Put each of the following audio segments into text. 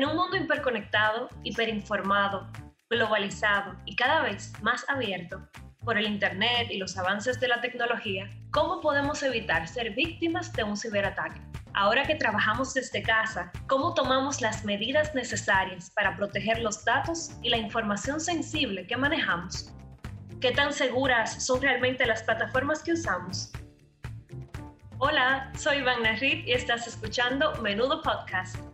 En un mundo hiperconectado, hiperinformado, globalizado y cada vez más abierto por el Internet y los avances de la tecnología, ¿cómo podemos evitar ser víctimas de un ciberataque? Ahora que trabajamos desde casa, ¿cómo tomamos las medidas necesarias para proteger los datos y la información sensible que manejamos? ¿Qué tan seguras son realmente las plataformas que usamos? Hola, soy Iván Reed y estás escuchando Menudo Podcast.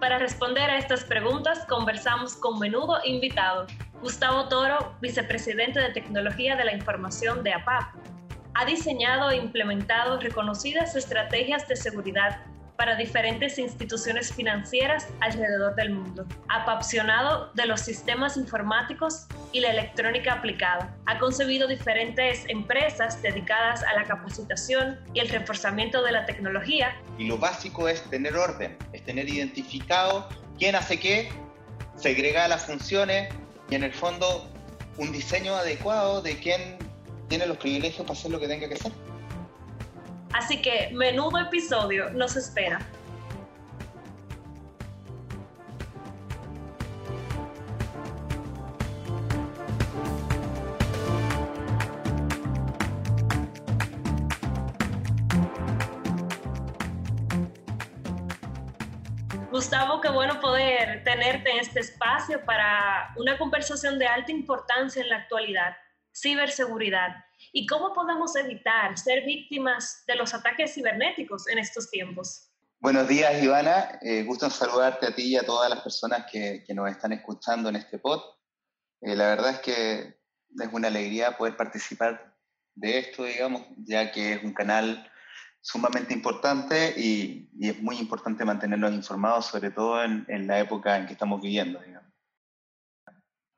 Para responder a estas preguntas conversamos con Menudo invitado, Gustavo Toro, vicepresidente de Tecnología de la Información de APAP. Ha diseñado e implementado reconocidas estrategias de seguridad para diferentes instituciones financieras alrededor del mundo. Apasionado de los sistemas informáticos y la electrónica aplicada, ha concebido diferentes empresas dedicadas a la capacitación y el reforzamiento de la tecnología. Y lo básico es tener orden, es tener identificado quién hace qué, segrega las funciones y en el fondo un diseño adecuado de quién tiene los privilegios para hacer lo que tenga que hacer. Así que menudo episodio nos espera. Gustavo, qué bueno poder tenerte en este espacio para una conversación de alta importancia en la actualidad, ciberseguridad y cómo podemos evitar ser víctimas de los ataques cibernéticos en estos tiempos. Buenos días, Ivana. Eh, gusto en saludarte a ti y a todas las personas que, nos están escuchando en este pod. Eh, la verdad es que es una alegría poder participar de esto, digamos, ya que es un canal sumamente importante y, y es muy importante mantenernos informados, sobre todo en, en la época en que estamos viviendo. Digamos.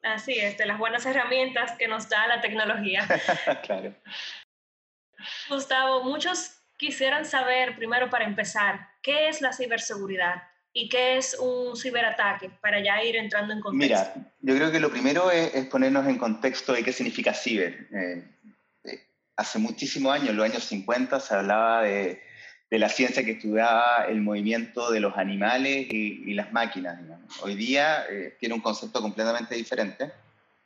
Así es, de las buenas herramientas que nos da la tecnología. claro. Gustavo, muchos quisieran saber, primero para empezar, ¿qué es la ciberseguridad? ¿Y qué es un ciberataque? Para ya ir entrando en contexto. Mira, yo creo que lo primero es, es ponernos en contexto de qué significa ciber. Eh, eh, hace muchísimos años, en los años 50, se hablaba de de la ciencia que estudiaba el movimiento de los animales y, las máquinas. Hoy día eh, tiene un concepto completamente diferente.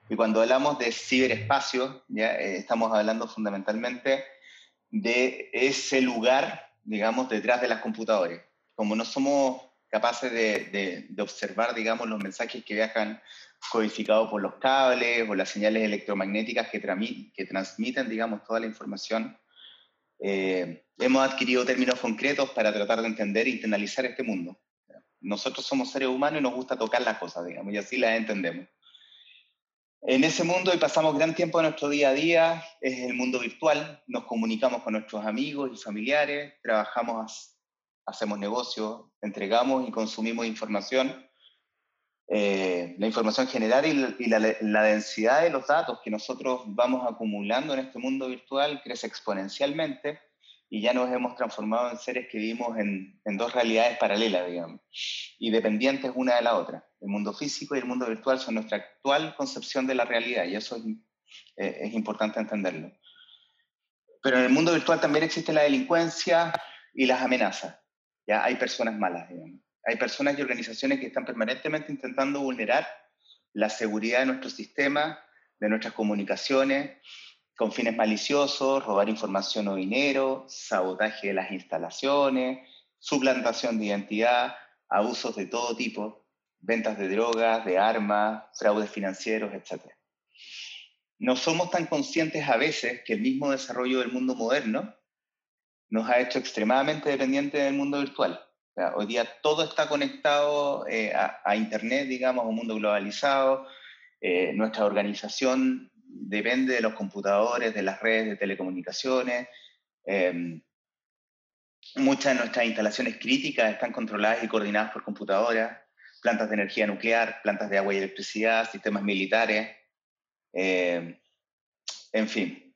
Y cuando hablamos de ciberespacio, ya eh, estamos hablando fundamentalmente de ese lugar, digamos, detrás de las computadoras. Como no somos capaces de, observar, digamos, los mensajes que viajan codificados por los cables o las señales electromagnéticas que transmiten, digamos, toda la información eh, hemos adquirido términos concretos para tratar de entender e internalizar este mundo. Nosotros somos seres humanos y nos gusta tocar las cosas, digamos, y así las entendemos. En ese mundo y pasamos gran tiempo de nuestro día a día, es el mundo virtual, nos comunicamos con nuestros amigos y familiares, trabajamos, hacemos negocios, entregamos y consumimos información. Eh, la información general y, la, densidad de los datos que nosotros vamos acumulando en este mundo virtual crece exponencialmente y ya nos hemos transformado en seres que vivimos en, en dos realidades paralelas, digamos, y dependientes una de la otra. El mundo físico y el mundo virtual son nuestra actual concepción de la realidad y eso es, eh, es importante entenderlo. Pero en el mundo virtual también existe la delincuencia y las amenazas. Ya hay personas malas, digamos hay personas y organizaciones que están permanentemente intentando vulnerar la seguridad de nuestro sistema, de nuestras comunicaciones, con fines maliciosos, robar información o dinero, sabotaje de las instalaciones, suplantación de identidad, abusos de todo tipo, ventas de drogas, de armas, fraudes financieros, etc. No somos tan conscientes a veces que el mismo desarrollo del mundo moderno nos ha hecho extremadamente dependientes del mundo virtual hoy día todo está conectado eh, a, Internet, digamos, un mundo globalizado. Eh, nuestra organización depende de los computadores, de las redes de telecomunicaciones. Eh, muchas de nuestras instalaciones críticas están controladas y coordinadas por computadoras, plantas de energía nuclear, plantas de agua y electricidad, sistemas militares. Eh, en fin,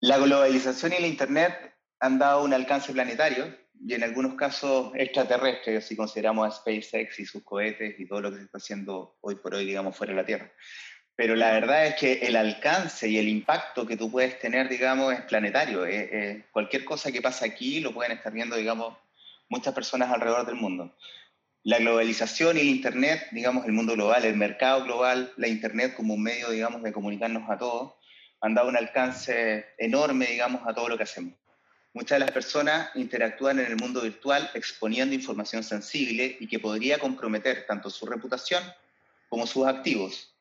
la globalización y el Internet han dado un alcance planetario y en algunos casos extraterrestres, si consideramos a SpaceX y sus cohetes y todo lo que se está haciendo hoy por hoy, digamos, fuera de la Tierra. Pero la verdad es que el alcance y el impacto que tú puedes tener, digamos, es planetario. Eh, eh, cualquier cosa que pasa aquí lo pueden estar viendo, digamos, muchas personas alrededor del mundo. La globalización y el Internet, digamos, el mundo global, el mercado global, la Internet como un medio, digamos, de comunicarnos a todos, han dado un alcance enorme, digamos, a todo lo que hacemos. Muchas de las personas interactúan en el mundo virtual exponiendo información sensible y que podría comprometer tanto su reputación como sus activos,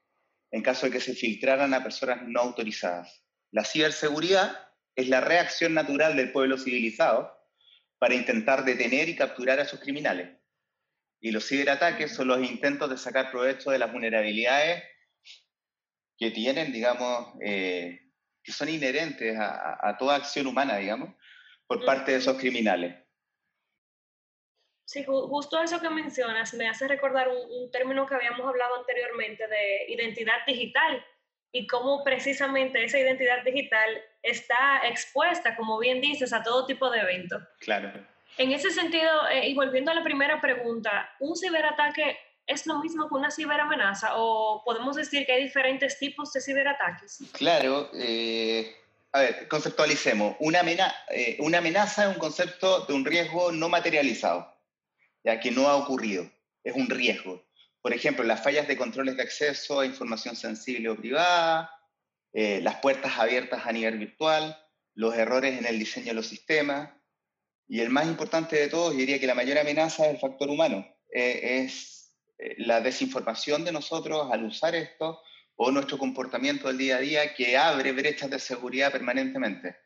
en caso de que se filtraran a personas no autorizadas. La ciberseguridad es la reacción natural del pueblo civilizado para intentar detener y capturar a sus criminales. Y los ciberataques son los intentos de sacar provecho de las vulnerabilidades que tienen, digamos, eh, que son inherentes a, toda acción humana, digamos, por parte de esos criminales. Sí, justo eso que mencionas me hace recordar un, término que habíamos hablado anteriormente de identidad digital y cómo precisamente esa identidad digital está expuesta, como bien dices, a todo tipo de eventos. Claro. En ese sentido, eh, y volviendo a la primera pregunta, ¿un ciberataque es lo mismo que una ciberamenaza o podemos decir que hay diferentes tipos de ciberataques? Claro, eh, a conceptualicemos. Una, eh, una amenaza es un concepto de un riesgo no materializado, ya que no ha ocurrido, es un riesgo. Por ejemplo, las fallas de controles de acceso a información sensible o privada, eh, las puertas abiertas a nivel virtual, los errores en el diseño de los sistemas, y el más importante de todos, diría que la mayor amenaza es el factor humano, es eh, la desinformación de nosotros al usar esto o nuestro comportamiento del día a día que abre brechas de seguridad permanentemente.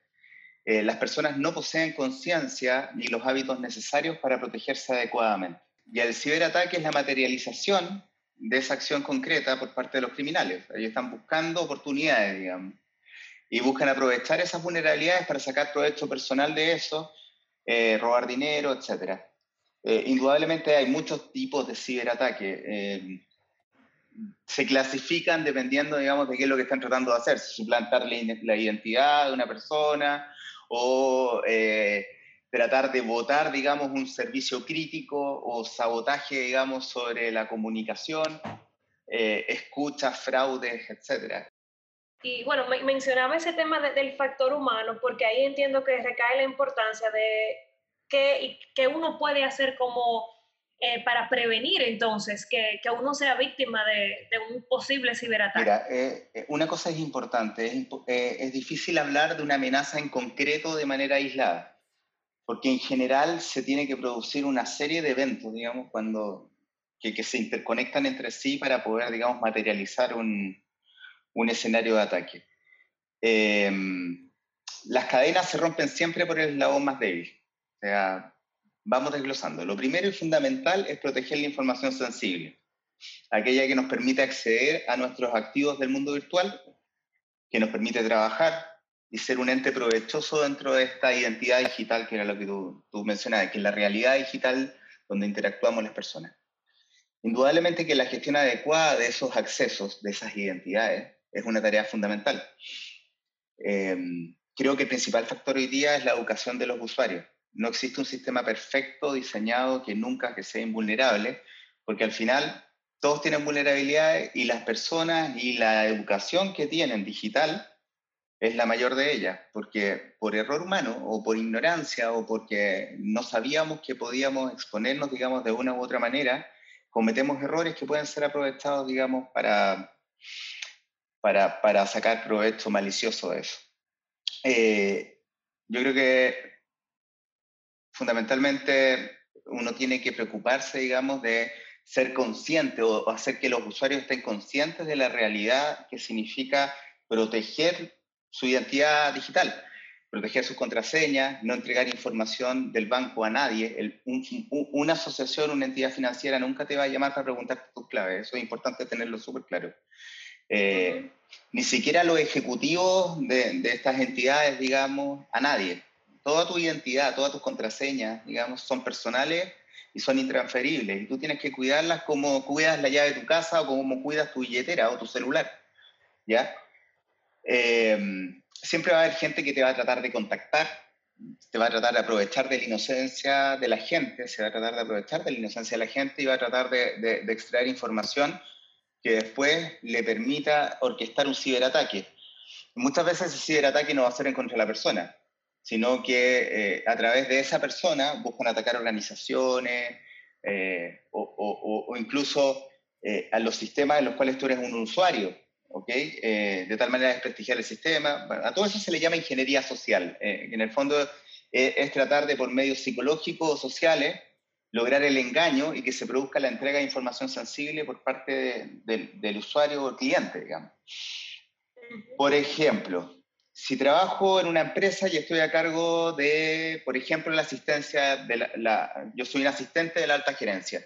Eh, las personas no poseen conciencia ni los hábitos necesarios para protegerse adecuadamente. Y el ciberataque es la materialización de esa acción concreta por parte de los criminales. Ellos están buscando oportunidades, digamos, y buscan aprovechar esas vulnerabilidades para sacar provecho personal de eso, eh, robar dinero, etcétera. Eh, indudablemente hay muchos tipos de ciberataque. Eh, se clasifican dependiendo, digamos, de qué es lo que están tratando de hacer, suplantar la identidad de una persona o eh, tratar de votar, digamos, un servicio crítico o sabotaje, digamos, sobre la comunicación, escuchas, fraudes, etc. Y bueno, mencionaba ese tema del factor humano, porque ahí entiendo que recae la importancia de ¿Qué, uno puede hacer como eh, para prevenir entonces que, que uno sea víctima de, de, un posible ciberataque? Mira, eh, eh, una cosa es importante, es, es, difícil hablar de una amenaza en concreto de manera aislada, porque en general se tiene que producir una serie de eventos, digamos, cuando, que, que se interconectan entre sí para poder, digamos, materializar un, un escenario de ataque. Em, las cadenas se rompen siempre por el eslabón más débil. O sea, vamos desglosando. Lo primero y fundamental es proteger la información sensible, aquella que nos permite acceder a nuestros activos del mundo virtual, que nos permite trabajar y ser un ente provechoso dentro de esta identidad digital, que era lo que tú, tú mencionabas, que es la realidad digital donde interactuamos las personas. Indudablemente que la gestión adecuada de esos accesos, de esas identidades, es una tarea fundamental. Em, creo que el principal factor hoy día es la educación de los usuarios no existe un sistema perfecto diseñado que nunca que sea invulnerable, porque al final todos tienen vulnerabilidades y las personas y la educación que tienen digital es la mayor de ellas, porque por error humano o por ignorancia o porque no sabíamos que podíamos exponernos, digamos, de una u otra manera, cometemos errores que pueden ser aprovechados, digamos, para, para, para sacar provecho malicioso de eso. Eh, yo creo que fundamentalmente uno tiene que preocuparse, digamos, de ser consciente o, hacer que los usuarios estén conscientes de la realidad que significa proteger su identidad digital, proteger sus contraseñas, no entregar información del banco a nadie. una asociación, una entidad financiera nunca te va a llamar para preguntarte tus claves, eso es importante tenerlo súper claro. Eh, ni siquiera los ejecutivos de, de estas entidades, digamos, a nadie toda tu identidad, todas tus contraseñas, digamos, son personales y son intransferibles. Y tú tienes que cuidarlas como cuidas la llave de tu casa o como cuidas tu billetera o tu celular. ¿Ya? Em, siempre va a haber gente que te va a tratar de contactar, te va a tratar de aprovechar de la inocencia de la gente, se va a tratar de aprovechar de la inocencia de la gente y va a tratar de, de extraer información que después le permita orquestar un ciberataque. Muchas veces ese ciberataque no va a ser en contra de la persona, sino que eh, a través de esa persona buscan atacar organizaciones, eh, o, incluso eh, a los sistemas en los cuales tú eres un usuario, ¿ok? de tal manera desprestigiar el sistema. a todo eso se le llama ingeniería social. en el fondo es tratar de, por medios psicológicos o sociales, lograr el engaño y que se produzca la entrega de información sensible por parte del usuario o cliente, digamos. Por ejemplo, si trabajo en una empresa y estoy a cargo de, por ejemplo, la asistencia, de la, yo soy un asistente de la alta gerencia,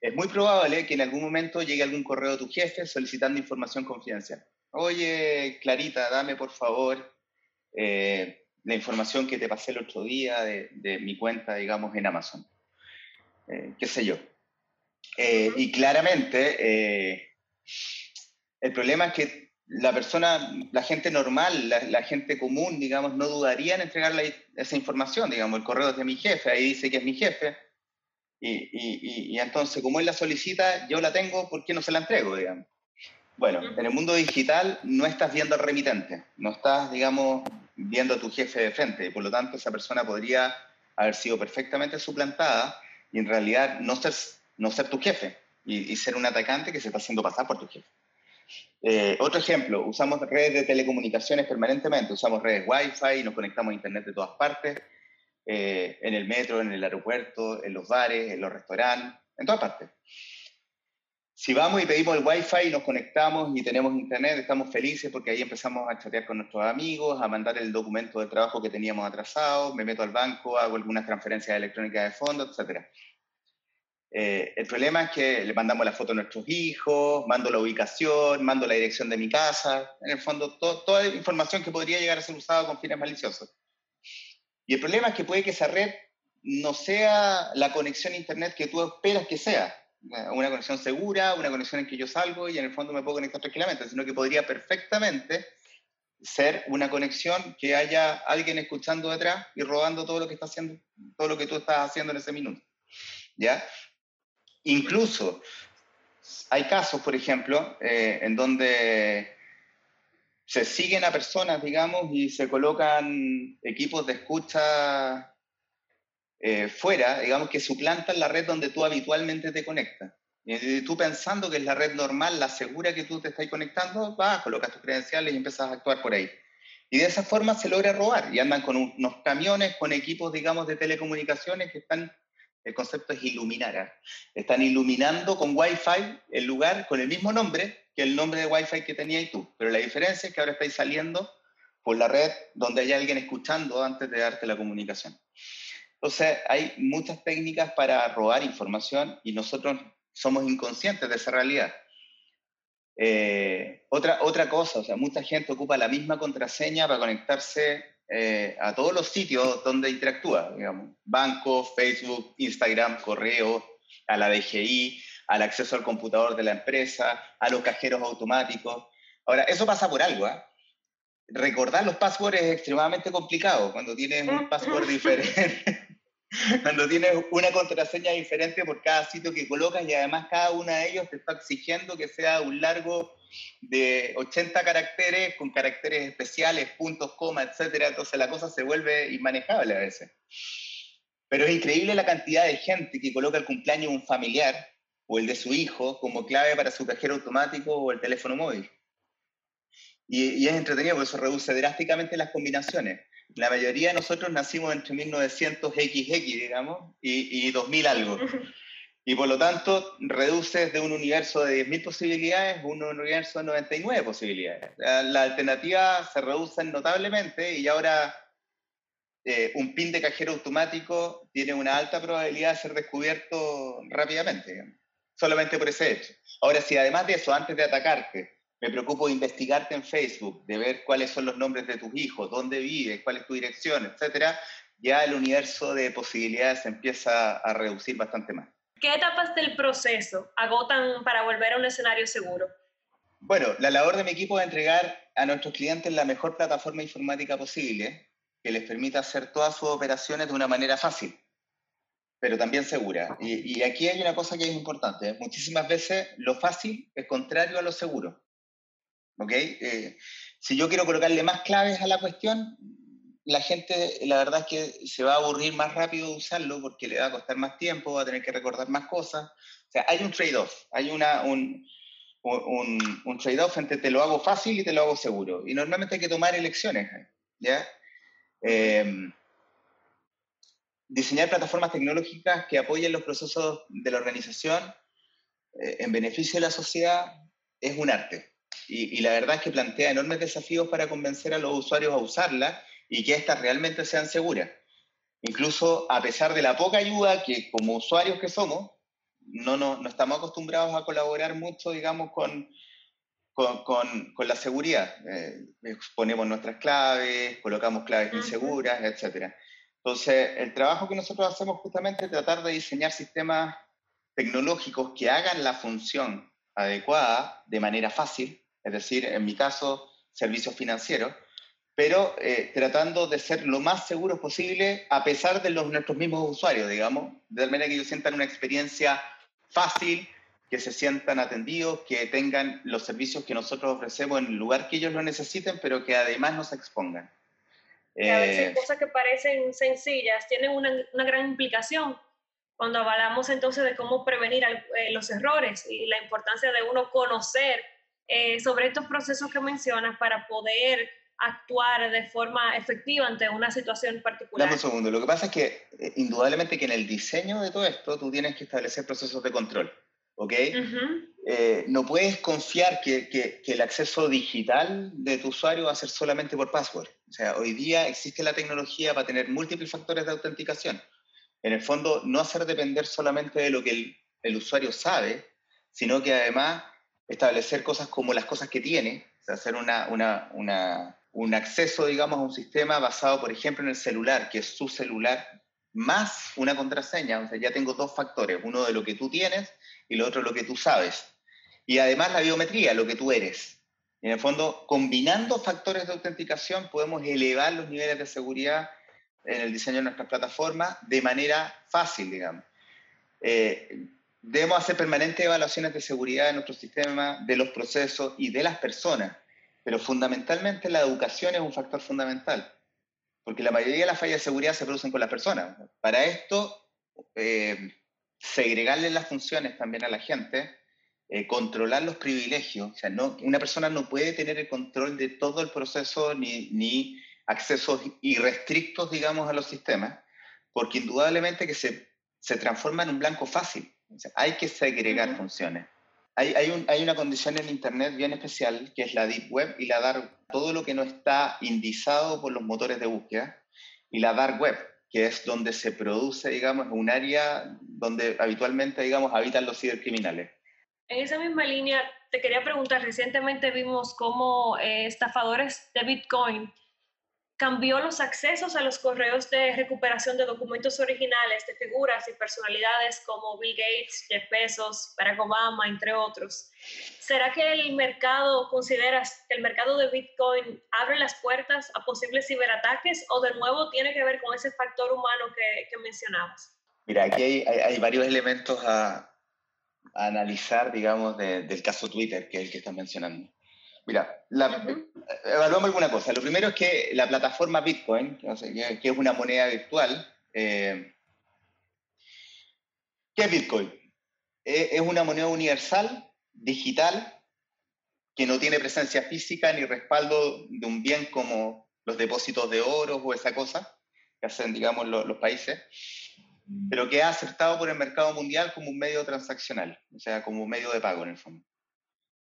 es muy probable que en algún momento llegue algún correo de tu jefe solicitando información confidencial. Oye, Clarita, dame por favor eh, la información que te pasé el otro día de, mi cuenta, digamos, en Amazon. Eh, qué sé yo. Eh, y claramente, el problema es que la persona, la gente normal, la, gente común, digamos, no dudaría en entregarle esa información, digamos, el correo es de mi jefe, ahí dice que es mi jefe, y, y, entonces como él la solicita, yo la tengo, ¿por qué no se la entrego, digamos? Bueno, en el mundo digital no estás viendo al remitente, no estás, digamos, viendo a tu jefe de frente, y por lo tanto esa persona podría haber sido perfectamente suplantada y en realidad no ser, no ser tu jefe y, y ser un atacante que se está haciendo pasar por tu jefe. Eh, otro ejemplo, usamos redes de telecomunicaciones permanentemente, usamos redes Wi-Fi, nos conectamos a Internet de todas partes, eh, en el metro, en el aeropuerto, en los bares, en los restaurantes, en todas partes. Si vamos y pedimos el Wi-Fi y nos conectamos y tenemos Internet, estamos felices porque ahí empezamos a chatear con nuestros amigos, a mandar el documento de trabajo que teníamos atrasado, me meto al banco, hago algunas transferencias electrónicas de fondos, etc. Eh, el problema es que le mandamos la foto a nuestros hijos, mando la ubicación, mando la dirección de mi casa, en el fondo toda información que podría llegar a ser usada con fines maliciosos. Y el problema es que puede que esa red no sea la conexión a Internet que tú esperas que sea, una conexión segura, una conexión en que yo salgo y en el fondo me puedo conectar tranquilamente, sino que podría perfectamente ser una conexión que haya alguien escuchando detrás y robando todo lo que está haciendo, todo lo que tú estás haciendo en ese minuto. ¿Ya? Incluso hay casos, por ejemplo, eh, en donde se siguen a personas, digamos, y se colocan equipos de escucha eh, fuera, digamos, que suplantan la red donde tú habitualmente te conectas. Y tú pensando que es la red normal, la segura que tú te estás conectando, vas, colocas tus credenciales y empiezas a actuar por ahí. Y de esa forma se logra robar. Y andan con unos camiones, con equipos, digamos, de telecomunicaciones que están el concepto es iluminar. ¿ah? Están iluminando con Wi-Fi el lugar con el mismo nombre que el nombre de Wi-Fi que tenías tú. Pero la diferencia es que ahora estáis saliendo por la red donde hay alguien escuchando antes de darte la comunicación. Entonces, hay muchas técnicas para robar información y nosotros somos inconscientes de esa realidad. Eh, otra, otra cosa, o sea, mucha gente ocupa la misma contraseña para conectarse eh, a todos los sitios donde interactúa, digamos, banco, Facebook, Instagram, correo, a la DGI, al acceso al computador de la empresa, a los cajeros automáticos. Ahora, eso pasa por algo, ¿eh? Recordar los passwords es extremadamente complicado cuando tienes un password diferente. cuando tienes una contraseña diferente por cada sitio que colocas y además cada uno de ellos te está exigiendo que sea un largo de 80 caracteres con caracteres especiales, puntos, coma, etcétera, entonces la cosa se vuelve inmanejable a veces. Pero es increíble la cantidad de gente que coloca el cumpleaños de un familiar o el de su hijo como clave para su cajero automático o el teléfono móvil. Y, es entretenido porque eso reduce drásticamente las combinaciones. La mayoría de nosotros nacimos entre 1900 XX, digamos, y, y 2000 algo. Y por lo tanto, reduces de un universo de 10.000 posibilidades a un universo de 99 posibilidades. La, alternativa se reducen notablemente y ahora eh, un pin de cajero automático tiene una alta probabilidad de ser descubierto rápidamente, solamente por ese hecho. Ahora, si además de eso, antes de atacarte, me preocupo de investigarte en Facebook, de ver cuáles son los nombres de tus hijos, dónde vives, cuál es tu dirección, etcétera, ya el universo de posibilidades empieza a reducir bastante más. ¿Qué etapas del proceso agotan para volver a un escenario seguro? Bueno, la labor de mi equipo es entregar a nuestros clientes la mejor plataforma informática posible que les permita hacer todas sus operaciones de una manera fácil, pero también segura. Y, aquí hay una cosa que es importante. Muchísimas veces lo fácil es contrario a lo seguro. ¿Ok? Eh, si yo quiero colocarle más claves a la cuestión, la gente, la verdad es que se va a aburrir más rápido de usarlo porque le va a costar más tiempo, va a tener que recordar más cosas. O sea, hay un trade-off, hay una, un, un, trade-off entre te lo hago fácil y te lo hago seguro. Y normalmente hay que tomar elecciones, ¿ya? Em, diseñar plataformas tecnológicas que apoyen los procesos de la organización eh, en beneficio de la sociedad es un arte. Y, y, la verdad es que plantea enormes desafíos para convencer a los usuarios a usarla y que éstas realmente sean seguras. Incluso a pesar de la poca ayuda que como usuarios que somos, no, no, no estamos acostumbrados a colaborar mucho, digamos, con, con, con, la seguridad. Eh, exponemos nuestras claves, colocamos claves inseguras, etc. Entonces, el trabajo que nosotros hacemos justamente es tratar de diseñar sistemas tecnológicos que hagan la función adecuada de manera fácil, es decir, en mi caso, servicios financieros, pero eh, tratando de ser lo más seguros posible a pesar de los, nuestros mismos usuarios, digamos, de tal manera que ellos sientan una experiencia fácil, que se sientan atendidos, que tengan los servicios que nosotros ofrecemos en el lugar que ellos lo necesiten, pero que además no se expongan. a veces eh, cosas que parecen sencillas tienen una, una, gran implicación cuando hablamos entonces de cómo prevenir eh, los errores y la importancia de uno conocer sobre estos procesos que mencionas para poder actuar de forma efectiva ante una situación particular. Dame un segundo. Lo que pasa es que eh, indudablemente que en el diseño de todo esto tú tienes que establecer procesos de control. ¿Ok? Eh, no puedes confiar que, que, que, el acceso digital de tu usuario va a ser solamente por password. O sea, hoy día existe la tecnología para tener múltiples factores de autenticación. En el fondo, no hacer depender solamente de lo que el, el usuario sabe, sino que además establecer cosas como las cosas que tiene, o sea, hacer una, una, una un acceso, digamos, a un sistema basado, por ejemplo, en el celular, que es su celular, más una contraseña. O sea, ya tengo dos factores, uno de lo que tú tienes y lo otro lo que tú sabes. Y además la biometría, lo que tú eres. en el fondo, combinando factores de autenticación, podemos elevar los niveles de seguridad en el diseño de nuestras plataformas de manera fácil, digamos. Eh, debemos hacer permanentes evaluaciones de seguridad de nuestro sistema, de los procesos y de las personas pero fundamentalmente la educación es un factor fundamental, porque la mayoría de las fallas de seguridad se producen con las personas. Para esto, eh, segregarle las funciones también a la gente, eh, controlar los privilegios. O sea, no, una persona no puede tener el control de todo el proceso ni, ni accesos irrestrictos, digamos, a los sistemas, porque indudablemente que se, se transforma en un blanco fácil. Hay que segregar funciones hay, hay, un, hay, una condición en Internet bien especial, que es la Deep Web y la Dark Todo lo que no está indizado por los motores de búsqueda. Y la Dark Web, que es donde se produce, digamos, un área donde habitualmente, digamos, habitan los cibercriminales. En esa misma línea, te quería preguntar, recientemente vimos cómo eh, estafadores de Bitcoin cambió los accesos a los correos de recuperación de documentos originales de figuras y personalidades como Bill Gates, Jeff Bezos, Barack Obama, entre otros. ¿Será que el mercado, consideras que el mercado de Bitcoin abre las puertas a posibles ciberataques o de nuevo tiene que ver con ese factor humano que, que mencionabas? Mira, aquí hay, hay, varios elementos a, a analizar, digamos, del caso Twitter, que es el que estás mencionando. Mira, evaluamos alguna cosa. Lo primero es que la plataforma Bitcoin, que es una moneda virtual, eh, ¿qué es Bitcoin? es una moneda universal, digital, que no tiene presencia física ni respaldo de un bien como los depósitos de oro o esa cosa que hacen, digamos, los países, pero que ha aceptado por el mercado mundial como un medio transaccional, o sea, como un medio de pago en el fondo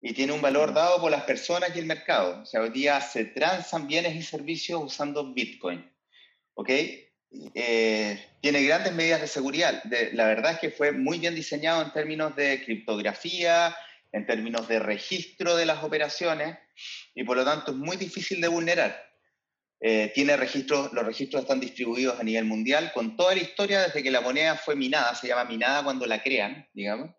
y tiene un valor dado por las personas y el mercado. O sea, hoy día se transan bienes y servicios usando Bitcoin. ¿Ok? Eh, tiene grandes medidas de seguridad. la verdad es que fue muy bien diseñado en términos de criptografía, en términos de registro de las operaciones, y por lo tanto es muy difícil de vulnerar. Eh, tiene registros, los registros están distribuidos a nivel mundial, con toda la historia desde que la moneda fue minada, se llama minada cuando la crean, digamos,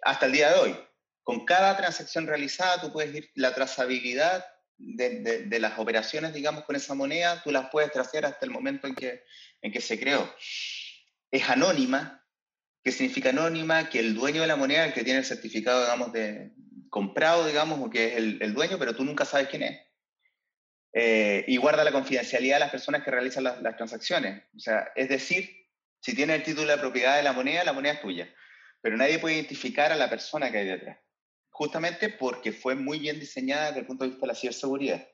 hasta el día de hoy. Con cada transacción realizada, tú puedes ir, la trazabilidad de, las operaciones, digamos, con esa moneda, tú las puedes tracear hasta el momento en que, que se creó. Es anónima. ¿Qué significa anónima? Que el dueño de la moneda, el que tiene el certificado, digamos, de comprado, digamos, o que es el, el dueño, pero tú nunca sabes quién es. eh, y guarda la confidencialidad de las personas que realizan las, transacciones. O sea, es decir, si tiene el título de propiedad de la moneda, la moneda es tuya. Pero nadie puede identificar a la persona que hay detrás. Justamente porque fue muy bien diseñada desde el punto de vista de la ciberseguridad.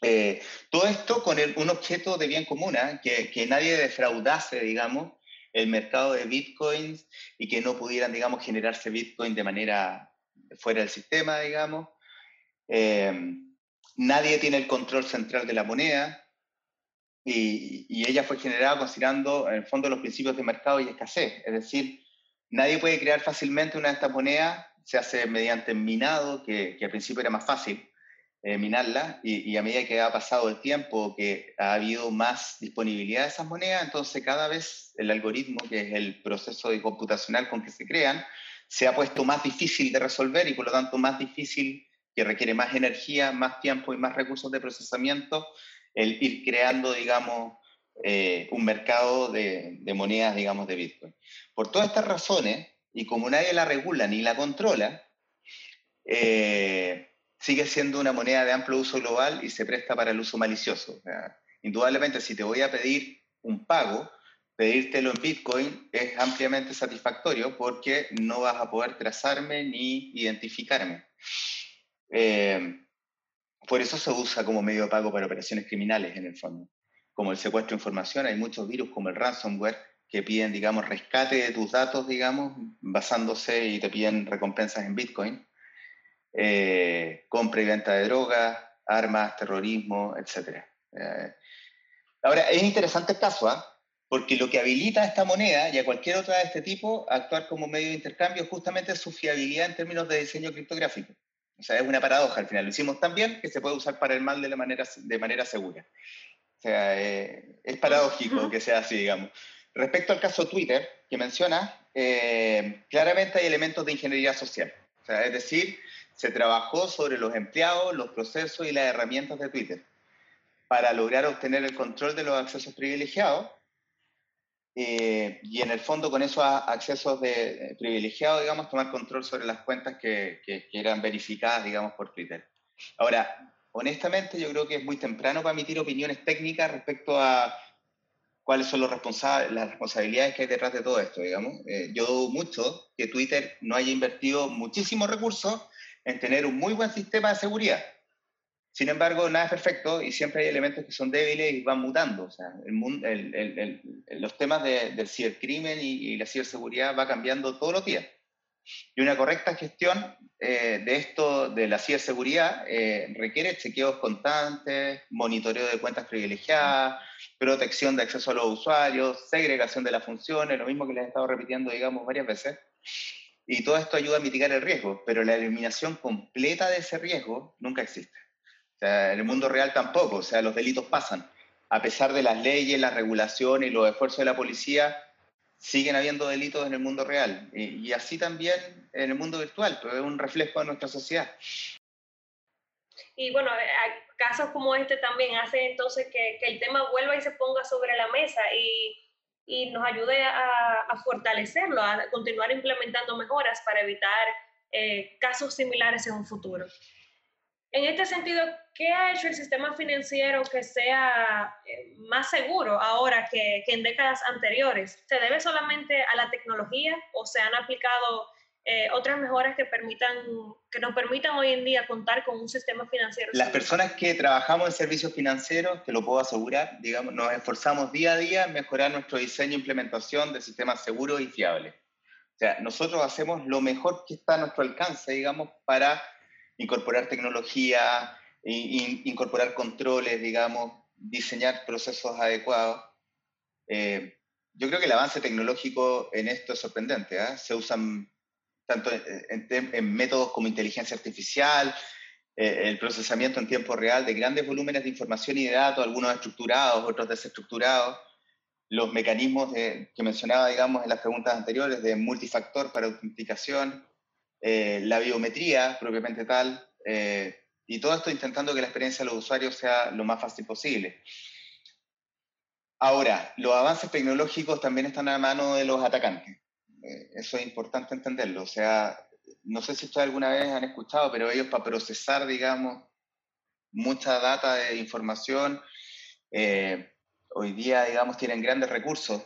Eh, todo esto con un objeto de bien común, ¿ah? que, que, nadie defraudase, digamos, el mercado de bitcoins y que no pudieran, digamos, generarse bitcoin de manera fuera del sistema, digamos. Eh, nadie tiene el control central de la moneda y, y, ella fue generada considerando, en el fondo, los principios de mercado y escasez. Es decir, nadie puede crear fácilmente una de estas monedas, se hace mediante minado, que, al principio era más fácil eh, minarla, y, y, a medida que ha pasado el tiempo, que ha habido más disponibilidad de esas monedas, entonces cada vez el algoritmo, que es el proceso de computacional con que se crean, se ha puesto más difícil de resolver y por lo tanto más difícil, que requiere más energía, más tiempo y más recursos de procesamiento, el ir creando, digamos, eh, un mercado de, de, monedas, digamos, de Bitcoin. Por todas estas razones, y como nadie la regula ni la controla, eh, sigue siendo una moneda de amplio uso global y se presta para el uso malicioso. indudablemente, si te voy a pedir un pago, pedírtelo en Bitcoin es ampliamente satisfactorio porque no vas a poder trazarme ni identificarme. Eh, por eso se usa como medio de pago para operaciones criminales en el fondo. Como el secuestro de información, hay muchos virus como el ransomware que piden, digamos, rescate de tus datos, digamos, basándose y te piden recompensas en Bitcoin eh, compra y venta de drogas, armas, terrorismo, etc. Eh, ahora, es interesante el caso, ¿ah? porque lo que habilita a esta moneda y a cualquier otra de este tipo a actuar como medio de intercambio es justamente su fiabilidad en términos de diseño criptográfico. O sea, es una paradoja al final. Lo hicimos tan bien que se puede usar para el mal de, la manera, de manera segura. O sea, eh, es paradójico que sea así, digamos. Respecto al caso Twitter que menciona, claramente hay elementos de ingeniería social. Es decir, se trabajó sobre los empleados, los procesos y las herramientas de Twitter para lograr obtener el control de los accesos privilegiados. Eh, y en el fondo con esos accesos de, privilegiados, digamos, tomar control sobre las cuentas que, que, eran verificadas, digamos, por Twitter. Ahora, honestamente, yo creo que es muy temprano para emitir opiniones técnicas respecto a cuáles son los las responsabilidades que hay detrás de todo esto, digamos. Eh, yo dudo mucho que Twitter no haya invertido muchísimos recursos en tener un muy buen sistema de seguridad. Sin embargo, nada es perfecto y siempre hay elementos que son débiles y van mutando. O sea, los temas del cibercrimen y, la ciberseguridad va cambiando todos los días. Y una correcta gestión eh, de esto, de la ciberseguridad, eh, requiere chequeos constantes, monitoreo de cuentas privilegiadas, protección de acceso a los usuarios, segregación de las funciones, lo mismo que les he estado repitiendo, digamos, varias veces. Y todo esto ayuda a mitigar el riesgo, pero la eliminación completa de ese riesgo nunca existe. O sea, en el mundo real tampoco, o sea, los delitos pasan. A pesar de las leyes, las regulaciones y los esfuerzos de la policía, siguen habiendo delitos en el mundo real. Y, así también en el mundo virtual, pero es un reflejo de nuestra sociedad. Y bueno, casos como este también hace entonces que, que el tema vuelva y se ponga sobre la mesa y y nos ayude a, fortalecerlo, a continuar implementando mejoras para evitar eh, casos similares en un futuro. En este sentido, ¿qué ha hecho el sistema financiero que sea eh, más seguro ahora que, que, en décadas anteriores? ¿Se debe solamente a la tecnología o se han aplicado eh, otras mejoras que, permitan, que nos permitan hoy en día contar con un sistema financiero. Las personas que trabajamos en servicios financieros, te lo puedo asegurar, digamos, nos esforzamos día a día en mejorar nuestro diseño e implementación de sistemas seguros y fiables. O sea, nosotros hacemos lo mejor que está a nuestro alcance, digamos, para incorporar tecnología, incorporar controles, digamos, diseñar procesos adecuados. Eh, yo creo que el avance tecnológico en esto es sorprendente. ¿eh? Se usan tanto en, métodos como inteligencia artificial, eh, el procesamiento en tiempo real de grandes volúmenes de información y de datos, algunos estructurados, otros desestructurados, los mecanismos que mencionaba, digamos, en las preguntas anteriores de multifactor para autenticación, eh, la biometría propiamente tal, eh, y todo esto intentando que la experiencia de los usuarios sea lo más fácil posible. Ahora, los avances tecnológicos también están a mano de los atacantes. Eh, eso es importante entenderlo. O sea, no sé si ustedes alguna vez han escuchado, pero ellos para procesar, digamos, mucha data de información. Eh, hoy día, digamos, tienen grandes recursos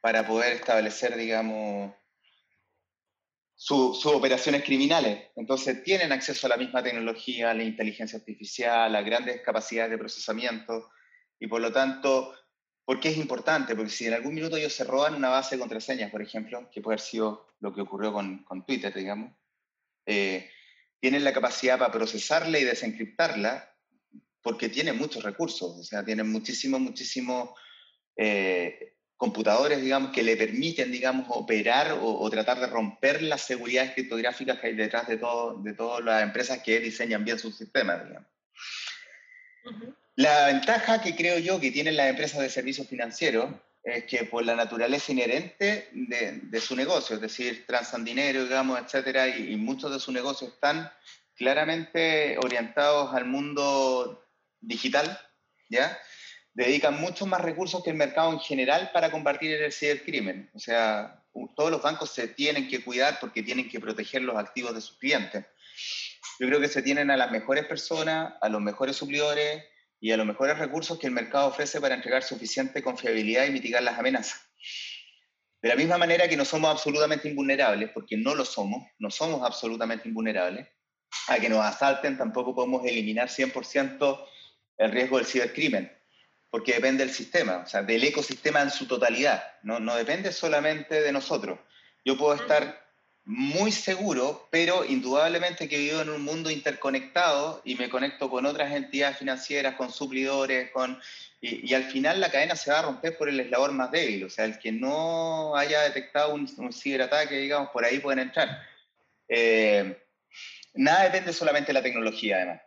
para poder establecer, digamos, sus operaciones criminales. Entonces tienen acceso a la misma tecnología, la inteligencia artificial, a grandes capacidades de procesamiento y por lo tanto, ¿por qué es importante? Porque si en algún minuto ellos se roban una base de contraseñas, por ejemplo, que puede haber sido lo que ocurrió con, con Twitter, digamos, eh, tienen la capacidad para procesarla y desencriptarla porque tienen muchos recursos, o sea, tienen muchísimo, muchísimo eh, computadores, digamos, que le permiten, digamos, operar o, tratar de romper las seguridades criptográficas que hay detrás de, todo, de todas las empresas que diseñan bien sus sistemas, digamos. La ventaja que creo yo que tienen las empresas de servicios financieros es que por la naturaleza inherente de, su negocio, es decir, transan dinero, digamos, etcétera, y, y muchos de sus negocios están claramente orientados al mundo digital, ¿ya? dedican muchos más recursos que el mercado en general para combatir el cibercrimen. O sea, todos los bancos se tienen que cuidar porque tienen que proteger los activos de sus clientes. Yo creo que se tienen a las mejores personas, a los mejores suplidores y a los mejores recursos que el mercado ofrece para entregar suficiente confiabilidad y mitigar las amenazas. De la misma manera que no somos absolutamente invulnerables, porque no lo somos, no somos absolutamente invulnerables, a que nos asalten tampoco podemos eliminar 100% el riesgo del cibercrimen porque depende del sistema, o sea, del ecosistema en su totalidad, no, no depende solamente de nosotros. Yo puedo estar muy seguro, pero indudablemente que vivo en un mundo interconectado y me conecto con otras entidades financieras, con suplidores, con, y, al final la cadena se va a romper por el eslabón más débil, o sea, el que no haya detectado un, ciberataque, digamos, por ahí pueden entrar. Eh, nada depende solamente de la tecnología, además.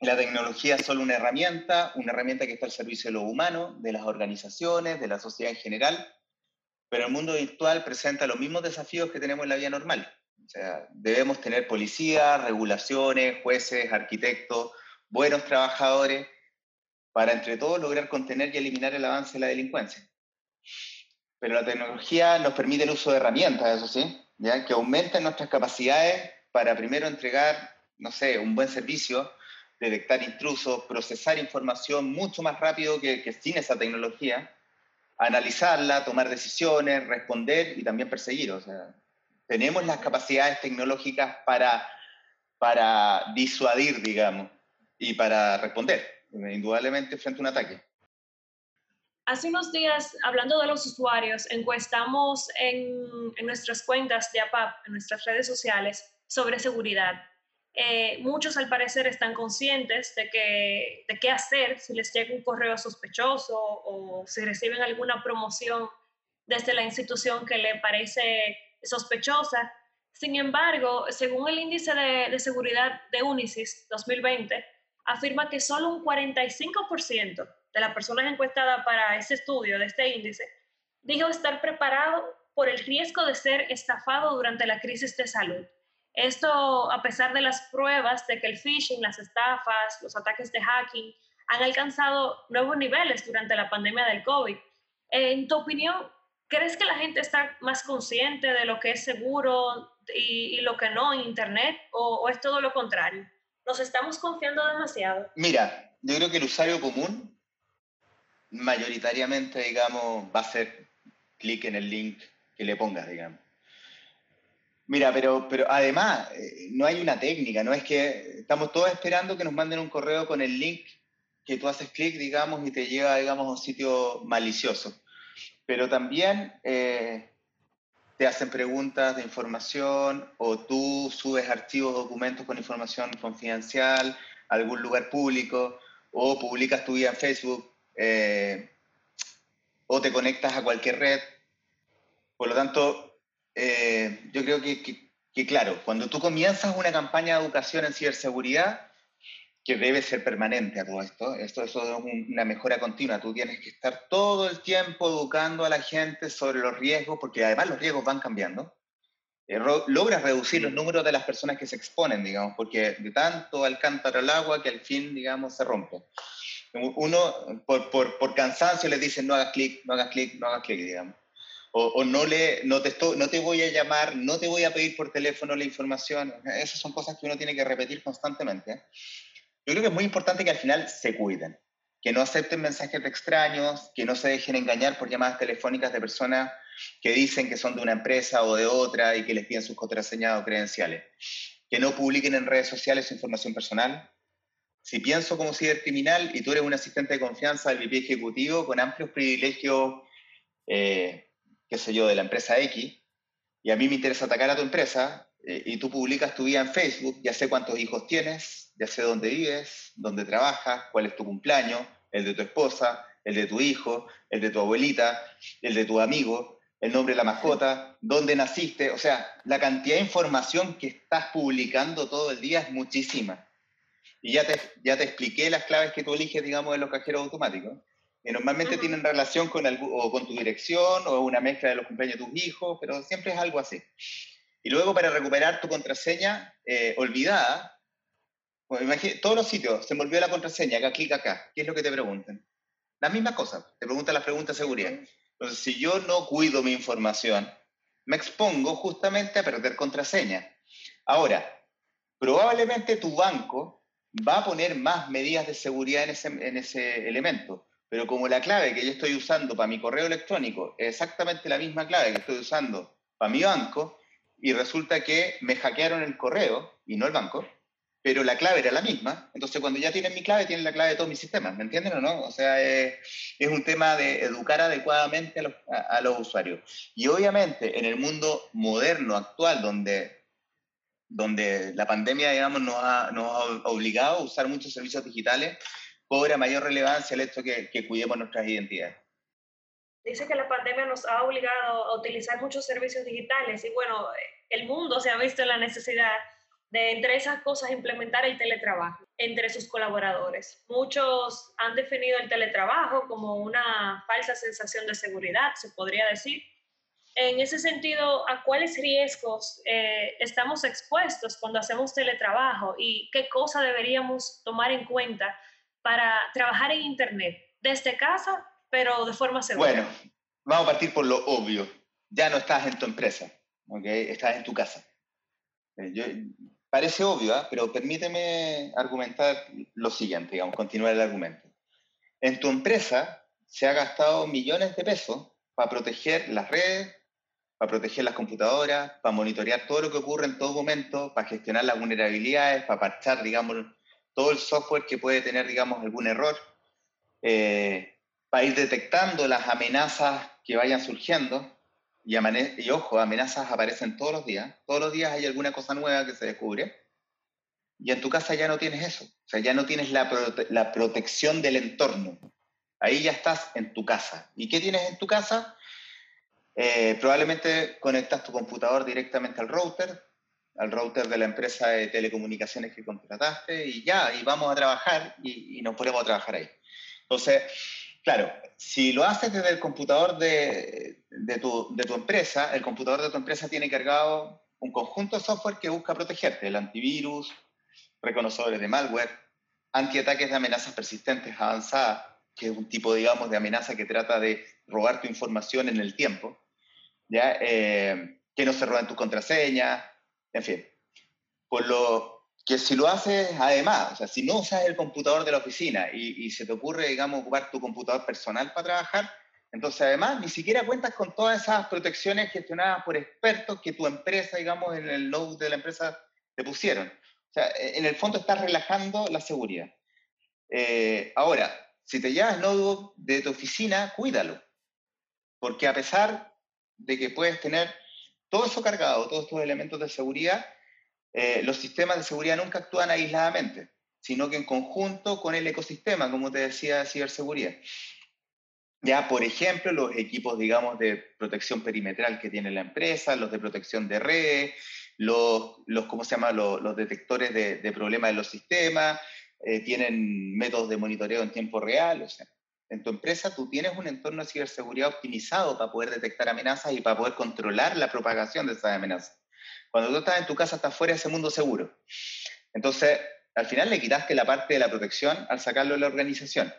La tecnología es solo una herramienta, una herramienta que está al servicio de lo humano, de las organizaciones, de la sociedad en general, pero el mundo virtual presenta los mismos desafíos que tenemos en la vida normal. O sea, debemos tener policías, regulaciones, jueces, arquitectos, buenos trabajadores, para entre todos lograr contener y eliminar el avance de la delincuencia. Pero la tecnología nos permite el uso de herramientas, eso sí, que aumenten nuestras capacidades para primero entregar, no sé, un buen servicio, detectar intrusos, procesar información mucho más rápido que, que sin esa tecnología, analizarla, tomar decisiones, responder y también perseguir. O sea, tenemos las capacidades tecnológicas para, para disuadir, digamos, y para responder, indudablemente, frente a un ataque. Hace unos días, hablando de los usuarios, encuestamos en, en nuestras cuentas de APAP, en nuestras redes sociales, sobre seguridad. Eh, muchos al parecer están conscientes de, que, de qué hacer si les llega un correo sospechoso o si reciben alguna promoción desde la institución que le parece sospechosa. Sin embargo, según el índice de, de seguridad de Unisys 2020, afirma que solo un 45% de las personas encuestadas para ese estudio, de este índice, dijo estar preparado por el riesgo de ser estafado durante la crisis de salud. Esto a pesar de las pruebas de que el phishing, las estafas, los ataques de hacking han alcanzado nuevos niveles durante la pandemia del COVID. En tu opinión, ¿crees que la gente está más consciente de lo que es seguro y, lo que no en Internet o, es todo lo contrario? ¿Nos estamos confiando demasiado? Mira, yo creo que el usuario común mayoritariamente, digamos, va a hacer clic en el link que le pongas, digamos. Mira, pero, pero además, eh, no hay una técnica, no es que estamos todos esperando que nos manden un correo con el link que tú haces clic, digamos, y te lleva, digamos, a un sitio malicioso. Pero también eh, te hacen preguntas de información o tú subes archivos, documentos con información confidencial a algún lugar público o publicas tu vida en Facebook eh, o te conectas a cualquier red. Por lo tanto, eh, yo creo que, claro, cuando tú comienzas una campaña de educación en ciberseguridad, que debe ser permanente a todo esto, esto, es una mejora continua, tú tienes que estar todo el tiempo educando a la gente sobre los riesgos, porque además los riesgos van cambiando. Eh, logras reducir los números de las personas que se exponen, digamos, porque de tanto al cántaro al agua que al fin, digamos, se rompe. Uno, por, por, por cansancio, les dicen no hagas clic, no hagas clic, no hagas clic, digamos o, no, le, no, te no te voy a llamar, no te voy a pedir por teléfono la información. Esas son cosas que uno tiene que repetir constantemente. Yo creo que es muy importante que al final se cuiden, que no acepten mensajes de extraños, que no se dejen engañar por llamadas telefónicas de personas que dicen que son de una empresa o de otra y que les piden sus contraseñas o credenciales, que no publiquen en redes sociales su información personal. Si pienso como cibercriminal y tú eres un asistente de confianza del VP ejecutivo con amplios privilegios, eh, qué sé yo, de la empresa X, y a mí me interesa atacar a tu empresa, eh, y tú publicas tu vida en Facebook, ya sé cuántos hijos tienes, ya sé dónde vives, dónde trabajas, cuál es tu cumpleaños, el de tu esposa, el de tu hijo, el de tu abuelita, el de tu amigo, el nombre de la mascota, dónde naciste, o sea, la cantidad de información que estás publicando todo el día es muchísima. Y ya te, ya te expliqué las claves que tú eliges, digamos, en los cajeros automáticos, que normalmente tienen relación con, algo, o con tu dirección o una mezcla de los cumpleaños de tus hijos, pero siempre es algo así. Y luego para recuperar tu contraseña eh, olvidada, pues todos los sitios, se me olvidó la contraseña, acá clic acá, ¿qué es lo que te preguntan? La misma cosa, te preguntan las preguntas de seguridad. Entonces, si yo no cuido mi información, me expongo justamente a perder contraseña. Ahora, probablemente tu banco va a poner más medidas de seguridad en ese, en ese elemento, pero como la clave que yo estoy usando para mi correo electrónico es exactamente la misma clave que estoy usando para mi banco, y resulta que me hackearon el correo y no el banco, pero la clave era la misma. Entonces, cuando ya tienen mi clave, tienen la clave de todos mis sistemas, ¿me entienden o no? O sea, es, un tema de educar adecuadamente a los, usuarios. Y obviamente, en el mundo moderno, actual, donde, donde la pandemia, digamos, nos ha, nos ha obligado a usar muchos servicios digitales, cobra mayor relevancia el hecho que, que cuidemos nuestras identidades dice que la pandemia nos ha obligado a utilizar muchos servicios digitales y bueno, el mundo se ha visto en la necesidad de, entre esas cosas, implementar el teletrabajo entre sus colaboradores. Muchos han definido el teletrabajo como una falsa sensación de seguridad, se podría decir. En ese sentido, ¿a cuáles riesgos eh, estamos expuestos cuando hacemos teletrabajo y qué cosa deberíamos tomar en cuenta para trabajar en Internet desde casa pero de forma segura. Bueno, vamos a partir por lo obvio. Ya no estás en tu empresa, ¿ok? Estás en tu casa. Eh, parece obvio, ¿ah? pero permíteme argumentar lo siguiente, digamos, continuar el argumento. En tu empresa se ha gastado millones de pesos para proteger las redes, para proteger las computadoras, para monitorear todo lo que ocurre en todo momento, para gestionar las vulnerabilidades, para parchar, digamos, todo el software que puede tener, digamos, algún error. Eh, para ir detectando las amenazas que vayan surgiendo. Y, ojo, amenazas aparecen todos los días. Todos los días hay alguna cosa nueva que se descubre. Y en tu casa ya no tienes eso. O sea, ya no tienes la, la protección del entorno. Ahí ya estás en tu casa. ¿Y qué tienes en tu casa? Eh, probablemente conectas tu computador directamente al router, al router de la empresa de telecomunicaciones que contrataste y ya, y vamos a trabajar y, y nos ponemos a trabajar ahí. Entonces, Claro, si lo haces desde el computador de, tu, empresa, el computador de tu empresa tiene cargado un conjunto de software que busca protegerte, el antivirus, reconocedores de malware, antiataques de amenazas persistentes avanzadas, que es un tipo, digamos, de amenaza que trata de robar tu información en el tiempo, ¿ya? Eh, que no se roben tus contraseñas, en fin. Por lo, que si lo haces además, o sea, si no usas el computador de la oficina y, se te ocurre, digamos, ocupar tu computador personal para trabajar, entonces además ni siquiera cuentas con todas esas protecciones gestionadas por expertos que tu empresa, digamos, en el node de la empresa te pusieron. O sea, en el fondo estás relajando la seguridad. Eh, ahora, si te llevas node de tu oficina, cuídalo. Porque a pesar de que puedes tener todo eso cargado, todos estos elementos de seguridad, eh, los sistemas de seguridad nunca actúan aisladamente, sino que en conjunto con el ecosistema, como te decía, de ciberseguridad. Ya, por ejemplo, los equipos, digamos, de protección perimetral que tiene la empresa, los de protección de redes, los, los ¿cómo se llama?, los, detectores de, problemas de los sistemas, eh, tienen métodos de monitoreo en tiempo real, o sea, en tu empresa tú tienes un entorno de ciberseguridad optimizado para poder detectar amenazas y para poder controlar la propagación de esas amenazas. Cuando tú estás en tu casa, estás fuera de ese mundo seguro. Entonces, al final le quitaste la parte de la protección al sacarlo de la organización.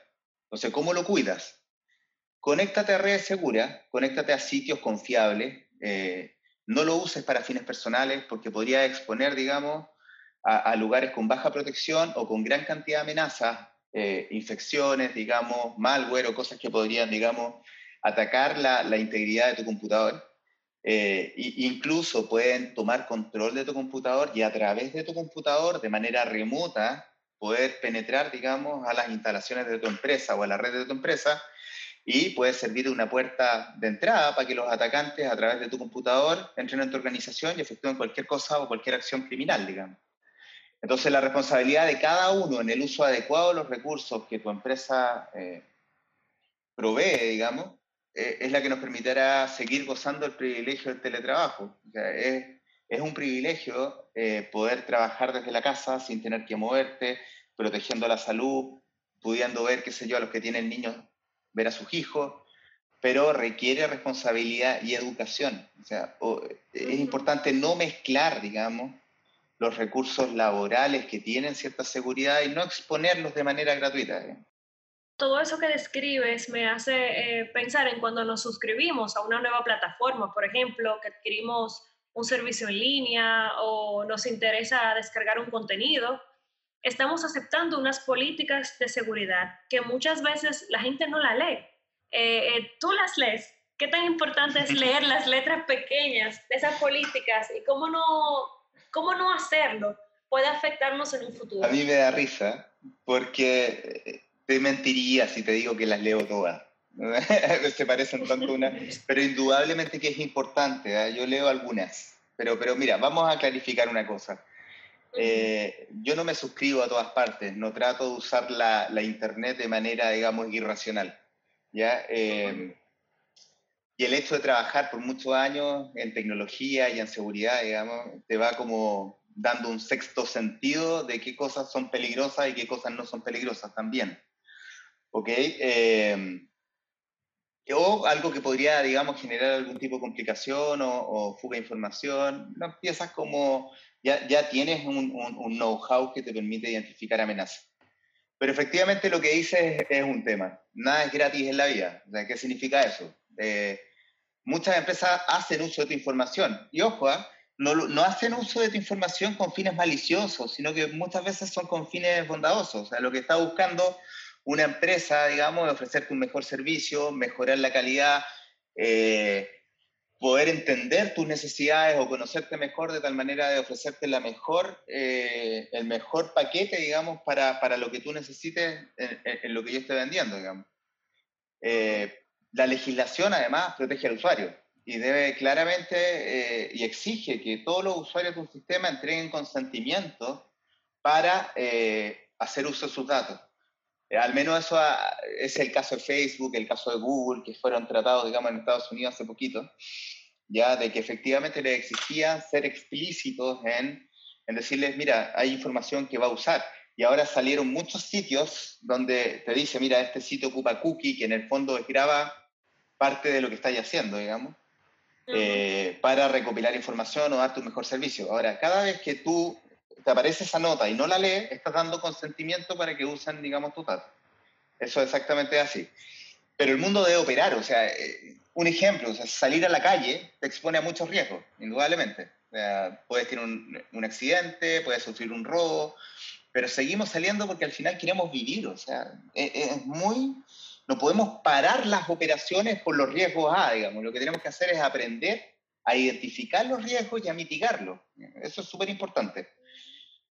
Entonces, ¿cómo lo cuidas? Conéctate a redes seguras, conéctate a sitios confiables, eh, no lo uses para fines personales porque podría exponer, digamos, a, lugares con baja protección o con gran cantidad de amenazas, eh, infecciones, digamos, malware o cosas que podrían, digamos, atacar la, la integridad de tu computador. Eh, incluso pueden tomar control de tu computador y a través de tu computador, de manera remota, poder penetrar, digamos, a las instalaciones de tu empresa o a la red de tu empresa y puede servir de una puerta de entrada para que los atacantes a través de tu computador entren en tu organización y efectúen cualquier cosa o cualquier acción criminal, digamos. Entonces, la responsabilidad de cada uno en el uso adecuado de los recursos que tu empresa eh, provee, digamos, eh, es la que nos permitirá seguir gozando el privilegio del teletrabajo. es, es, un privilegio eh, poder trabajar desde la casa sin tener que moverte, protegiendo la salud, pudiendo ver, qué sé yo, a los que tienen niños, ver a sus hijos, pero requiere responsabilidad y educación. O sea, es importante no mezclar, digamos, los recursos laborales que tienen cierta seguridad y no exponerlos de manera gratuita. Todo eso que describes me hace eh, pensar en cuando nos suscribimos a una nueva plataforma, por ejemplo, que adquirimos un servicio en línea o nos interesa descargar un contenido, estamos aceptando unas políticas de seguridad que muchas veces la gente no la lee. Eh, eh, tú las lees. ¿Qué tan importante es leer las letras pequeñas de esas políticas y cómo no ¿Cómo no hacerlo? Puede afectarnos en un futuro. A mí me da risa porque eh, te mentiría si te digo que las leo todas. Se parecen tanto una, pero indudablemente que es importante. ¿eh? Yo leo algunas, pero, pero mira, vamos a clarificar una cosa. Eh, yo no me suscribo a todas partes, no trato de usar la, la internet de manera, digamos, irracional. ¿ya? Y el hecho de trabajar por muchos años en tecnología y en seguridad, digamos, te va como dando un sexto sentido de qué cosas son peligrosas y qué cosas no son peligrosas también. ¿Ok? Eh, o algo que podría, digamos, generar algún tipo de complicación o, fuga de información. No empiezas como, ya, ya tienes un, un, know-how que te permite identificar amenazas. Pero efectivamente lo que dices es, un tema. Nada es gratis en la vida. O sea, ¿Qué significa eso? Eh, muchas empresas hacen uso de tu información. Y ojo, ¿ah? no, no, hacen uso de tu información con fines maliciosos, sino que muchas veces son con fines bondadosos. O sea, lo que está buscando una empresa, digamos, es ofrecerte un mejor servicio, mejorar la calidad, eh, poder entender tus necesidades o conocerte mejor de tal manera de ofrecerte la mejor, eh, el mejor paquete, digamos, para, para, lo que tú necesites en, lo que yo estoy vendiendo, digamos. Eh, la legislación además protege al usuario y debe claramente eh, y exige que todos los usuarios de un sistema entreguen consentimiento para eh, hacer uso de sus datos. Eh, al menos eso es el caso de Facebook, el caso de Google, que fueron tratados, digamos, en Estados Unidos hace poquito, ya de que efectivamente les exigía ser explícitos en, en decirles, mira, hay información que va a usar. Y ahora salieron muchos sitios donde te dice, mira, este sitio ocupa cookie, que en el fondo graba parte de lo que estáis haciendo, digamos, eh, para recopilar información o darte un mejor servicio. Ahora, cada vez que tú te aparece esa nota y no la lees, estás dando consentimiento para que usen, digamos, tu datos. Eso es exactamente así. Pero el mundo debe operar, o sea, eh, un ejemplo, o sea, salir a la calle te expone a muchos riesgos, indudablemente. puedes tener un, un, accidente, puedes sufrir un robo, pero seguimos saliendo porque al final queremos vivir, o sea, es, es muy no podemos parar las operaciones por los riesgos A, digamos. Lo que tenemos que hacer es aprender a identificar los riesgos y a mitigarlos. Eso es súper importante.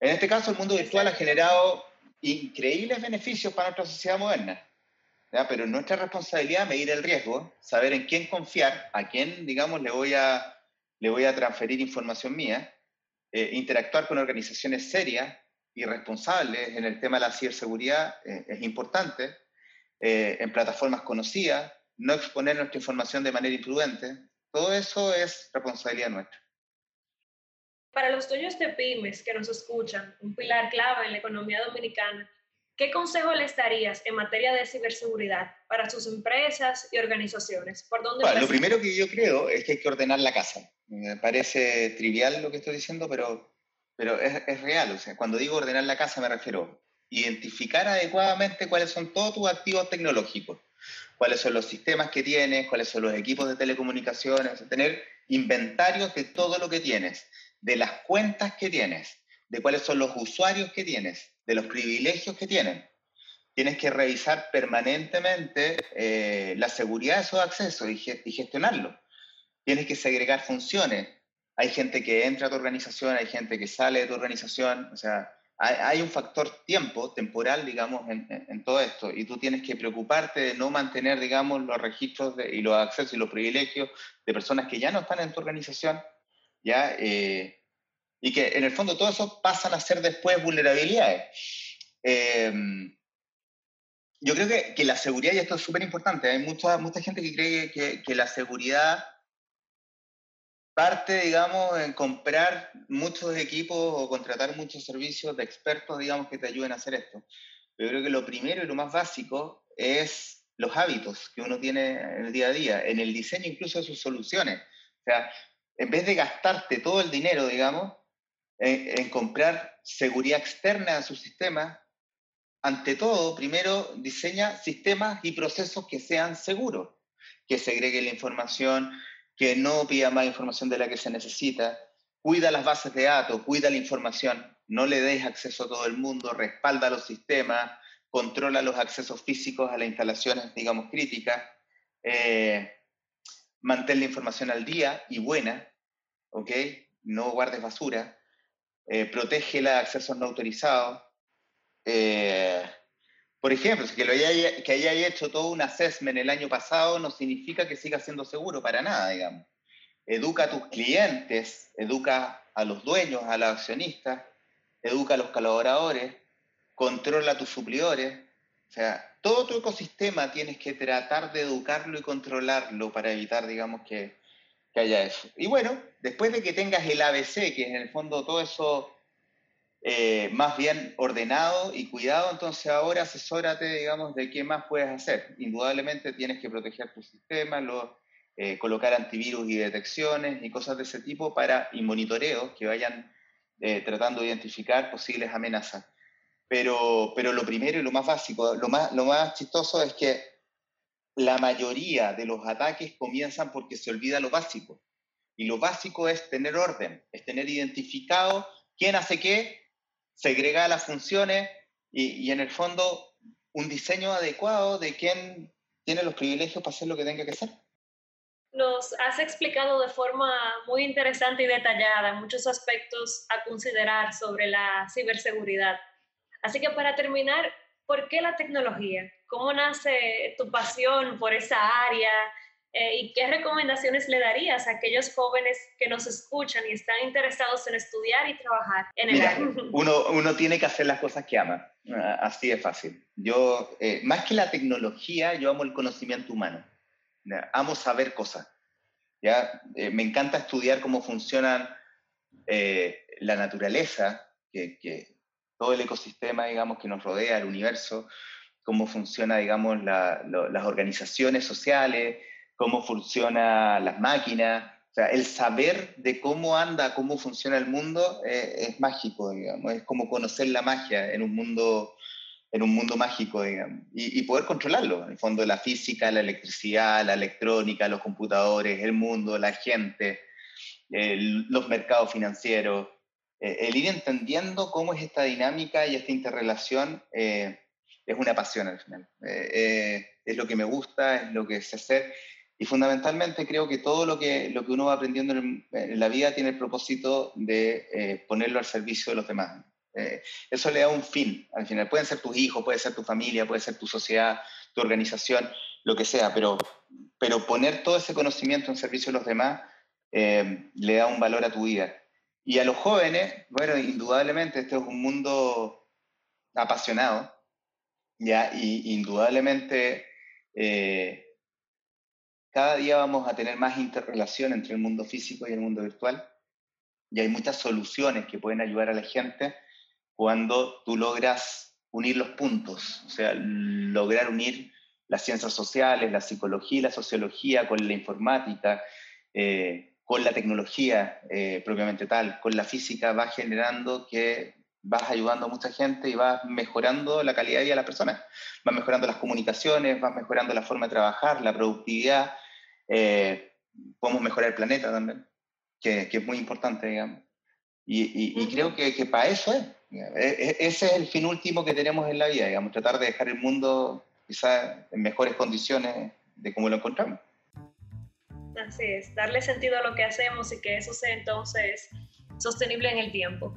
En este caso, el mundo virtual ha generado increíbles beneficios para nuestra sociedad moderna. ¿ya? Pero nuestra responsabilidad medir el riesgo, saber en quién confiar, a quién, digamos, le voy a, le voy a transferir información mía, eh, interactuar con organizaciones serias y responsables en el tema de la ciberseguridad eh, es importante eh, en plataformas conocidas, no exponer nuestra información de manera imprudente. Todo eso es responsabilidad nuestra. Para los dueños de pymes que nos escuchan, un pilar clave en la economía dominicana, ¿qué consejo les darías en materia de ciberseguridad para sus empresas y organizaciones? ¿Por dónde bueno, lo primero que yo creo es que hay que ordenar la casa. Me parece trivial lo que estoy diciendo, pero, pero es, es real. O sea, cuando digo ordenar la casa me refiero identificar adecuadamente cuáles son todos tus activos tecnológicos, cuáles son los sistemas que tienes, cuáles son los equipos de telecomunicaciones, tener inventarios de todo lo que tienes, de las cuentas que tienes, de cuáles son los usuarios que tienes, de los privilegios que tienen. Tienes que revisar permanentemente eh, la seguridad de esos accesos y, y gestionarlo. Tienes que segregar funciones. Hay gente que entra a tu organización, hay gente que sale de tu organización. O sea, hay, un factor tiempo, temporal, digamos, en, todo esto, y tú tienes que preocuparte de no mantener, digamos, los registros y los accesos y los privilegios de personas que ya no están en tu organización, ¿ya? Eh, y que en el fondo todo eso pasan a ser después vulnerabilidades. Em, yo creo que, que, la seguridad, y esto es súper importante, hay mucha, mucha gente que cree que, que la seguridad parte, digamos, en comprar muchos equipos o contratar muchos servicios de expertos, digamos, que te ayuden a hacer esto. Yo creo que lo primero y lo más básico es los hábitos que uno tiene en el día a día, en el diseño incluso de sus soluciones. O sea, en vez de gastarte todo el dinero, digamos, en, en comprar seguridad externa a su sistema, ante todo, primero diseña sistemas y procesos que sean seguros, que segregue la información, que no pida más información de la que se necesita, cuida las bases de datos, cuida la información, no le des acceso a todo el mundo, respalda los sistemas, controla los accesos físicos a las instalaciones, digamos, críticas, eh, mantén la información al día y buena, ¿ok? No guardes basura, eh, protege los accesos no autorizados, eh, por ejemplo, que, lo haya, que haya hecho todo un assessment el año pasado no significa que siga siendo seguro para nada, digamos. Educa a tus clientes, educa a los dueños, a los accionistas, educa a los colaboradores, controla a tus suplidores. O sea, todo tu ecosistema tienes que tratar de educarlo y controlarlo para evitar, digamos, que, que haya eso. Y bueno, después de que tengas el ABC, que es en el fondo todo eso eh, más bien ordenado y cuidado, entonces ahora asesórate, digamos, de qué más puedes hacer. Indudablemente tienes que proteger tu sistema, eh, colocar antivirus y detecciones y cosas de ese tipo para, y monitoreos que vayan eh, tratando de identificar posibles amenazas. Pero, pero lo primero y lo más básico, lo más, lo más chistoso es que la mayoría de los ataques comienzan porque se olvida lo básico. Y lo básico es tener orden, es tener identificado quién hace qué segrega las funciones y, en el fondo un diseño adecuado de quién tiene los privilegios para hacer lo que tenga que hacer. Nos has explicado de forma muy interesante y detallada muchos aspectos a considerar sobre la ciberseguridad. Así que para terminar, ¿por qué la tecnología? ¿Cómo nace tu pasión por esa área? Eh, ¿Y qué recomendaciones le darías a aquellos jóvenes que nos escuchan y están interesados en estudiar y trabajar en el área? Uno, uno tiene que hacer las cosas que ama, ah, así de fácil. Yo, eh, más que la tecnología, yo amo el conocimiento humano. Amo saber cosas. ¿ya? Eh, me encanta estudiar cómo funcionan la naturaleza, que, que, todo el ecosistema, digamos, que nos rodea, el universo, cómo funciona, digamos, las organizaciones sociales, cómo funcionan las máquinas. O sea, el saber de cómo anda, cómo funciona el mundo eh, es mágico, digamos. Es como conocer la magia en un mundo, en un mundo mágico, digamos. Y, poder controlarlo. En el fondo, la física, la electricidad, la electrónica, los computadores, el mundo, la gente, los mercados financieros. Eh, el ir entendiendo cómo es esta dinámica y esta interrelación eh, es una pasión al final. es lo que me gusta, es lo que sé hacer y fundamentalmente creo que todo lo que, lo que uno va aprendiendo en, la vida tiene el propósito de eh, ponerlo al servicio de los demás. Eh, eso le da un fin al final. Pueden ser tus hijos, puede ser tu familia, puede ser tu sociedad, tu organización, lo que sea, pero, pero poner todo ese conocimiento en servicio de los demás eh, le da un valor a tu vida. Y a los jóvenes, bueno, indudablemente este es un mundo apasionado, ¿ya? Y indudablemente cada día vamos a tener más interrelación entre el mundo físico y el mundo virtual. Y hay muchas soluciones que pueden ayudar a la gente cuando tú logras unir los puntos, o sea, lograr unir las ciencias sociales, la psicología la sociología con la informática, eh, con la tecnología eh, propiamente tal, con la física, va generando que vas ayudando a mucha gente y vas mejorando la calidad de vida de las personas. Vas mejorando las comunicaciones, vas mejorando la forma de trabajar, la productividad. Eh, podemos mejorar el planeta también, que, que, es muy importante, digamos. Y, creo que, que, para eso es. E, e, ese es el fin último que tenemos en la vida, digamos, tratar de dejar el mundo quizás en mejores condiciones de cómo lo encontramos. Así es, darle sentido a lo que hacemos y que eso sea entonces sostenible en el tiempo.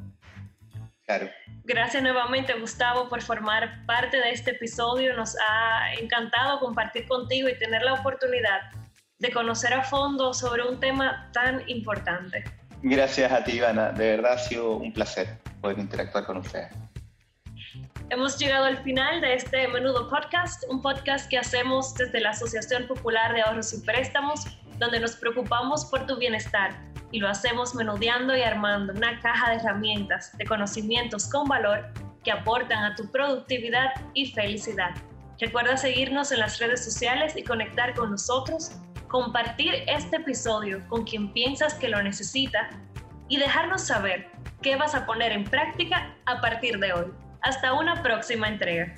Claro. Gracias nuevamente, Gustavo, por formar parte de este episodio. Nos ha encantado compartir contigo y tener la oportunidad de conocer a fondo sobre un tema tan importante. Gracias a ti, Ivana. De verdad ha sido un placer poder interactuar con ustedes. Hemos llegado al final de este menudo podcast, un podcast que hacemos desde la Asociación Popular de Ahorros y Préstamos, donde nos preocupamos por tu bienestar y lo hacemos menudeando y armando una caja de herramientas, de conocimientos con valor que aportan a tu productividad y felicidad. Recuerda seguirnos en las redes sociales y conectar con nosotros, compartir este episodio con quien piensas que lo necesita y dejarnos saber qué vas a poner en práctica a partir de hoy. Hasta una próxima entrega.